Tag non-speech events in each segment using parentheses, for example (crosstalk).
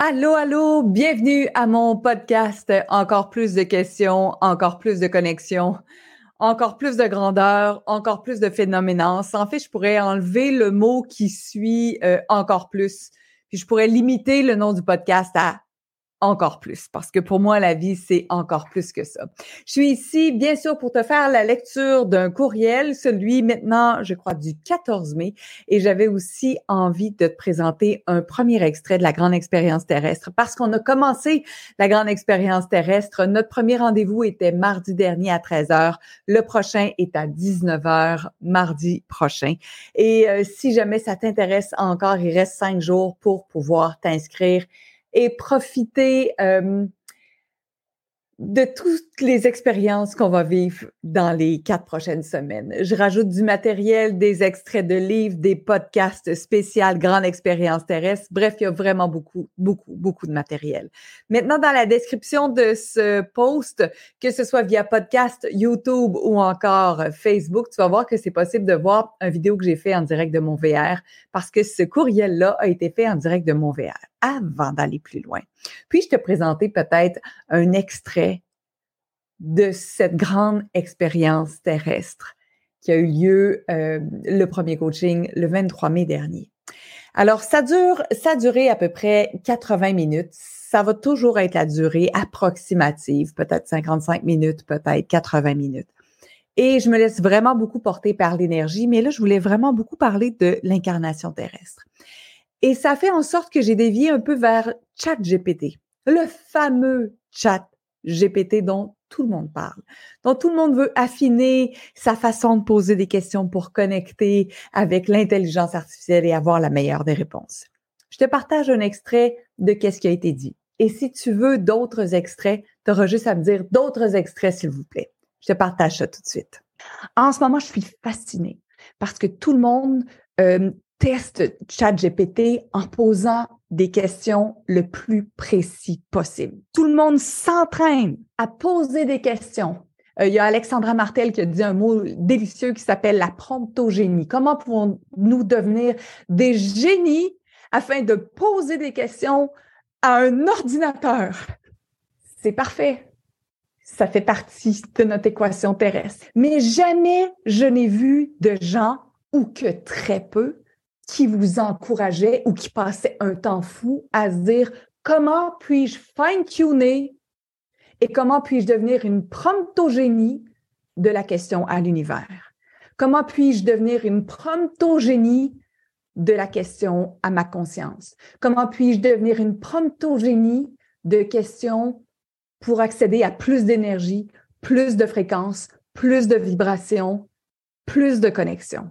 Allô, allô, bienvenue à mon podcast. Encore plus de questions, encore plus de connexions, encore plus de grandeur, encore plus de phénoménance. En fait, je pourrais enlever le mot qui suit euh, encore plus, puis je pourrais limiter le nom du podcast à encore plus, parce que pour moi, la vie, c'est encore plus que ça. Je suis ici, bien sûr, pour te faire la lecture d'un courriel, celui maintenant, je crois, du 14 mai, et j'avais aussi envie de te présenter un premier extrait de la grande expérience terrestre, parce qu'on a commencé la grande expérience terrestre. Notre premier rendez-vous était mardi dernier à 13h. Le prochain est à 19h, mardi prochain. Et euh, si jamais ça t'intéresse encore, il reste cinq jours pour pouvoir t'inscrire et profiter euh, de toutes les expériences qu'on va vivre dans les quatre prochaines semaines. Je rajoute du matériel, des extraits de livres, des podcasts spéciaux, grande expérience terrestre. Bref, il y a vraiment beaucoup, beaucoup, beaucoup de matériel. Maintenant, dans la description de ce post, que ce soit via podcast, YouTube ou encore Facebook, tu vas voir que c'est possible de voir une vidéo que j'ai fait en direct de mon VR parce que ce courriel-là a été fait en direct de mon VR avant d'aller plus loin. Puis, je te présentais peut-être un extrait de cette grande expérience terrestre qui a eu lieu euh, le premier coaching le 23 mai dernier. Alors, ça dure, ça a duré à peu près 80 minutes. Ça va toujours être la durée approximative, peut-être 55 minutes, peut-être 80 minutes. Et je me laisse vraiment beaucoup porter par l'énergie, mais là, je voulais vraiment beaucoup parler de l'incarnation terrestre. Et ça fait en sorte que j'ai dévié un peu vers ChatGPT, le fameux chat GPT dont tout le monde parle, dont tout le monde veut affiner sa façon de poser des questions pour connecter avec l'intelligence artificielle et avoir la meilleure des réponses. Je te partage un extrait de qu'est-ce qui a été dit. Et si tu veux d'autres extraits, tu auras juste à me dire d'autres extraits, s'il vous plaît. Je te partage ça tout de suite. En ce moment, je suis fascinée parce que tout le monde euh, teste ChatGPT en posant des questions le plus précis possible. Tout le monde s'entraîne à poser des questions. Euh, il y a Alexandra Martel qui a dit un mot délicieux qui s'appelle la promptogénie. Comment pouvons-nous devenir des génies afin de poser des questions à un ordinateur? C'est parfait. Ça fait partie de notre équation terrestre. Mais jamais je n'ai vu de gens, ou que très peu, qui vous encourageait ou qui passait un temps fou à se dire comment puis-je fine-tuner et comment puis-je devenir une promptogénie de la question à l'univers? Comment puis-je devenir une promptogénie de la question à ma conscience? Comment puis-je devenir une promptogénie de questions pour accéder à plus d'énergie, plus de fréquences, plus de vibrations, plus de connexions?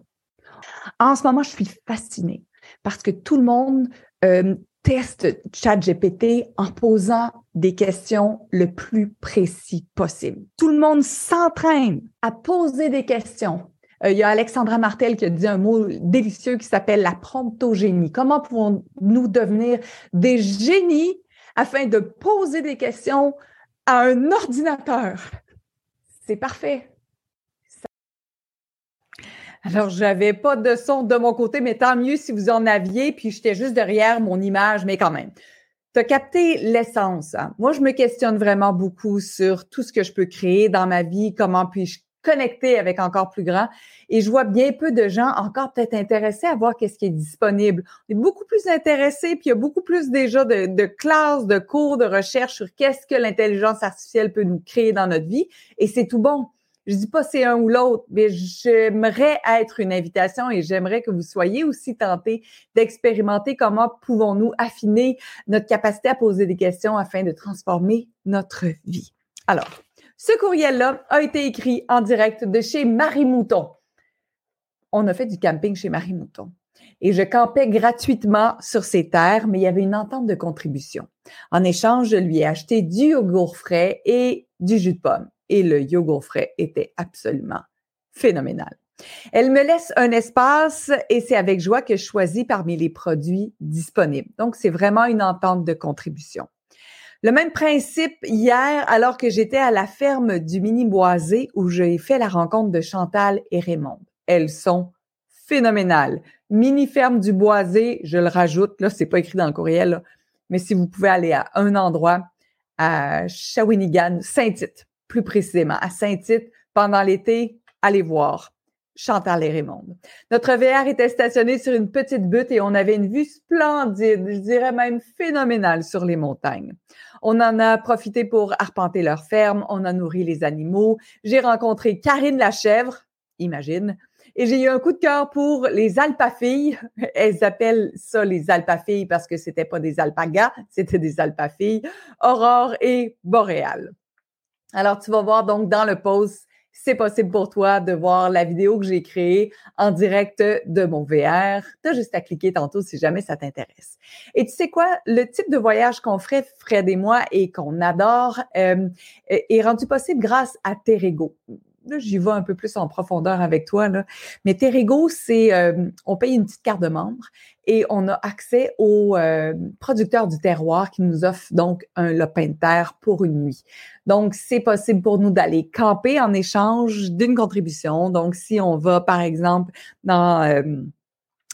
En ce moment, je suis fascinée parce que tout le monde euh, teste ChatGPT en posant des questions le plus précis possible. Tout le monde s'entraîne à poser des questions. Euh, il y a Alexandra Martel qui a dit un mot délicieux qui s'appelle la promptogénie. Comment pouvons-nous devenir des génies afin de poser des questions à un ordinateur? C'est parfait. Alors, j'avais pas de son de mon côté, mais tant mieux si vous en aviez, puis j'étais juste derrière mon image, mais quand même. Tu as capté l'essence. Hein? Moi, je me questionne vraiment beaucoup sur tout ce que je peux créer dans ma vie, comment puis-je connecter avec encore plus grand. Et je vois bien peu de gens encore peut-être intéressés à voir qu'est-ce qui est disponible. On est beaucoup plus intéressés, puis il y a beaucoup plus déjà de, classes, de cours, de recherche sur qu'est-ce que l'intelligence artificielle peut nous créer dans notre vie. Et c'est tout bon. Je dis pas c'est un ou l'autre, mais j'aimerais être une invitation et j'aimerais que vous soyez aussi tentés d'expérimenter comment pouvons-nous affiner notre capacité à poser des questions afin de transformer notre vie. Alors, ce courriel-là a été écrit en direct de chez Marie Mouton. On a fait du camping chez Marie Mouton et je campais gratuitement sur ses terres, mais il y avait une entente de contribution. En échange, je lui ai acheté du yogourt frais et du jus de pomme et le yogourt frais était absolument phénoménal. Elle me laisse un espace et c'est avec joie que je choisis parmi les produits disponibles. Donc, c'est vraiment une entente de contribution. Le même principe hier, alors que j'étais à la ferme du Mini Boisé où j'ai fait la rencontre de Chantal et Raymond. Elles sont phénoménales. Mini ferme du Boisé, je le rajoute, là, c'est pas écrit dans le courriel, mais si vous pouvez aller à un endroit, à Shawinigan, Saint-Tite, plus précisément, à Saint-Tite, pendant l'été, allez voir. Chantal et Raymond. Notre VR était stationné sur une petite butte et on avait une vue splendide, je dirais même phénoménale sur les montagnes. On en a profité pour arpenter leur ferme, on a nourri les animaux. J'ai rencontré Karine la chèvre, imagine, et j'ai eu un coup de cœur pour les alpafilles. (laughs) Elles appellent ça les alpafilles parce que c'était pas des alpagas, c'était des alpafilles. Aurore et Boréal. Alors, tu vas voir donc dans le post c'est possible pour toi de voir la vidéo que j'ai créée en direct de mon VR. Tu juste à cliquer tantôt si jamais ça t'intéresse. Et tu sais quoi? Le type de voyage qu'on ferait, Fred et moi, et qu'on adore, euh, est rendu possible grâce à Terrego là, j'y vais un peu plus en profondeur avec toi, là. Mais Terrigo, c'est, euh, on paye une petite carte de membre et on a accès aux euh, producteurs du terroir qui nous offrent donc un lopin de terre pour une nuit. Donc, c'est possible pour nous d'aller camper en échange d'une contribution. Donc, si on va, par exemple, dans euh,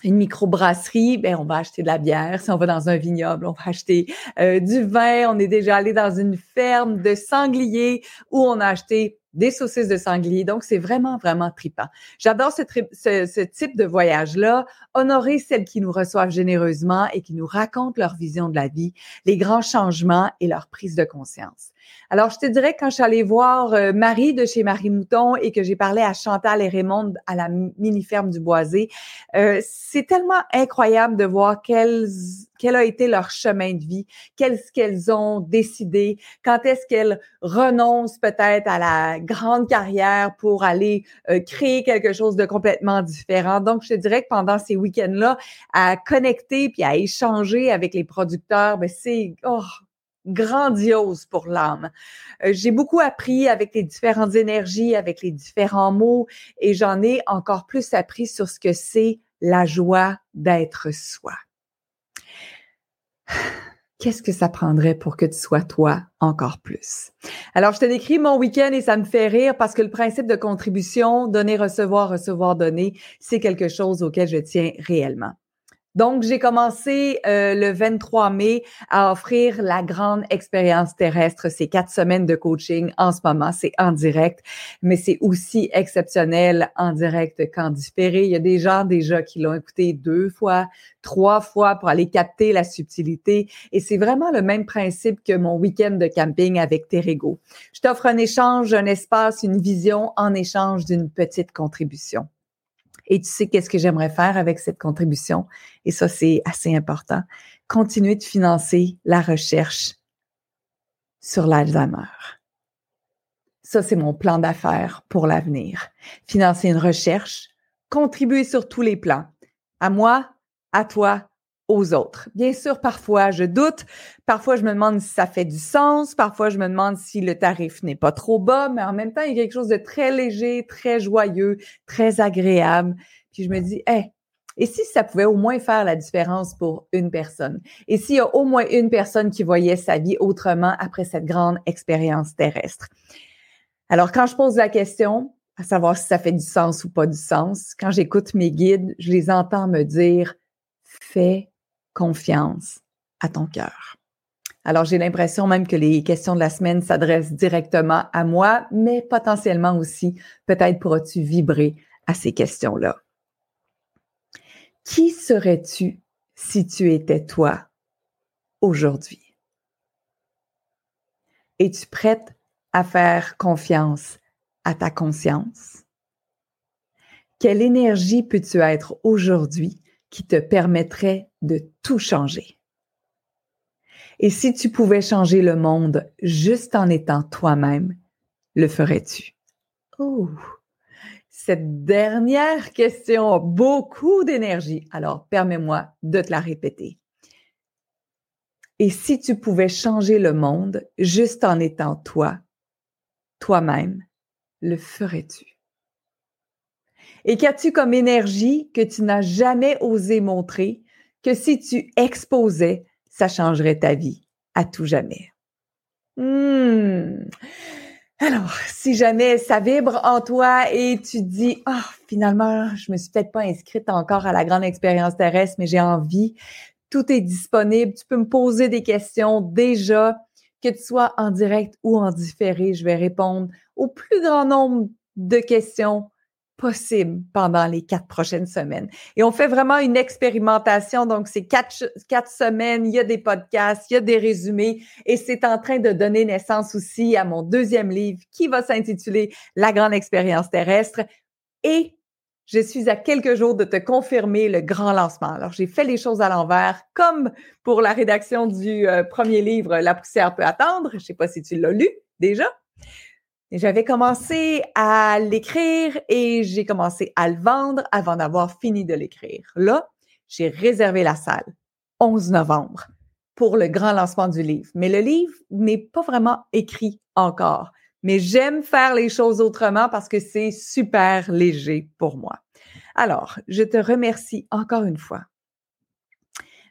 une microbrasserie, ben on va acheter de la bière. Si on va dans un vignoble, on va acheter du vin. On est déjà allé dans une ferme de sangliers où on a acheté des saucisses de sanglier. Donc, c'est vraiment, vraiment tripant. J'adore ce, ce, type de voyage-là. Honorer celles qui nous reçoivent généreusement et qui nous racontent leur vision de la vie, les grands changements et leur prise de conscience. Alors, je te dirais quand je suis allée voir euh, Marie de chez Marie Mouton et que j'ai parlé à Chantal et Raymond à la mini-ferme du Boisé, euh, c'est tellement incroyable de voir quels, quel a été leur chemin de vie, qu'est-ce qu'elles ont décidé, quand est-ce qu'elles renoncent peut-être à la grande carrière pour aller euh, créer quelque chose de complètement différent. Donc, je te dirais que pendant ces week-ends-là, à connecter puis à échanger avec les producteurs, ben c'est oh, grandiose pour l'âme. Euh, j'ai beaucoup appris avec les différentes énergies, avec les différents mots, et j'en ai encore plus appris sur ce que c'est la joie d'être soi. (sighs) Qu'est-ce que ça prendrait pour que tu sois toi encore plus? Alors, je te décris mon week-end et ça me fait rire parce que le principe de contribution, donner, recevoir, recevoir, donner, c'est quelque chose auquel je tiens réellement. Donc, j'ai commencé euh, le 23 mai à offrir la grande expérience terrestre. ces quatre semaines de coaching en ce moment. C'est en direct, mais c'est aussi exceptionnel en direct qu'en différé. Il y a des gens déjà qui l'ont écouté deux fois, trois fois pour aller capter la subtilité. Et c'est vraiment le même principe que mon week-end de camping avec Terrego. Je t'offre un échange, un espace, une vision en échange d'une petite contribution. Et tu sais qu'est-ce que j'aimerais faire avec cette contribution? Et ça, c'est assez important. Continuer de financer la recherche sur l'Alzheimer. Ça, c'est mon plan d'affaires pour l'avenir. Financer une recherche, contribuer sur tous les plans. À moi, à toi, aux autres. Bien sûr, parfois je doute, parfois je me demande si ça fait du sens, parfois je me demande si le tarif n'est pas trop bas, mais en même temps, il y a quelque chose de très léger, très joyeux, très agréable. Puis je me dis, hé, et si ça pouvait au moins faire la différence pour une personne? Et s'il y a au moins une personne qui voyait sa vie autrement après cette grande expérience terrestre? Alors, quand je pose la question, à savoir si ça fait du sens ou pas du sens, quand j'écoute mes guides, je les entends me dire, fais confiance à ton cœur. Alors, j'ai l'impression même que les questions de la semaine s'adressent directement à moi, mais potentiellement aussi, peut-être pourras-tu vibrer à ces questions-là. Qui serais-tu si tu étais toi aujourd'hui? Es-tu prête à faire confiance à ta conscience? Quelle énergie peux-tu être aujourd'hui qui te permettrait de tout changer. Et si tu pouvais changer le monde juste en étant toi-même, le ferais-tu? Oh, cette dernière question a beaucoup d'énergie, alors permets-moi de te la répéter. Et si tu pouvais changer le monde juste en étant toi, toi-même, le ferais-tu? Et qu'as-tu comme énergie que tu n'as jamais osé montrer, que si tu exposais, ça changerait ta vie à tout jamais? Hmm. Alors, si jamais ça vibre en toi et tu dis, ah, finalement, je me suis peut-être pas inscrite encore à la grande expérience terrestre, mais j'ai envie, Tout est disponible. Tu peux me poser des questions déjà, que tu sois en direct ou en différé. Je vais répondre au plus grand nombre de questions possible pendant les quatre prochaines semaines. Et on fait vraiment une expérimentation. Donc, c'est quatre, quatre semaines, il y a des podcasts, il y a des résumés et c'est en train de donner naissance aussi à mon deuxième livre qui va s'intituler La grande expérience terrestre. Et je suis à quelques jours de te confirmer le grand lancement. Alors, j'ai fait les choses à l'envers, comme pour la rédaction du euh, premier livre, La poussière peut attendre. Je ne sais pas si tu l'as lu déjà. J'avais commencé à l'écrire et j'ai commencé à le vendre avant d'avoir fini de l'écrire. Là, j'ai réservé la salle 11 novembre pour le grand lancement du livre. Mais le livre n'est pas vraiment écrit encore. Mais j'aime faire les choses autrement parce que c'est super léger pour moi. Alors, je te remercie encore une fois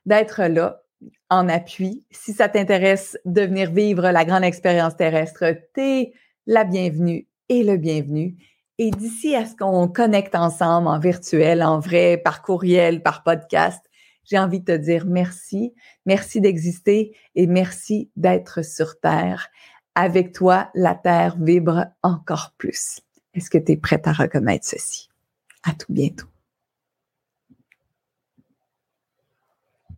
d'être là en appui. Si ça t'intéresse de venir vivre la grande expérience terrestre, t'es la bienvenue et le bienvenu. Et d'ici à ce qu'on connecte ensemble en virtuel, en vrai, par courriel, par podcast, j'ai envie de te dire merci. Merci d'exister et merci d'être sur Terre. Avec toi, la Terre vibre encore plus. Est-ce que tu es prête à reconnaître ceci? À tout bientôt.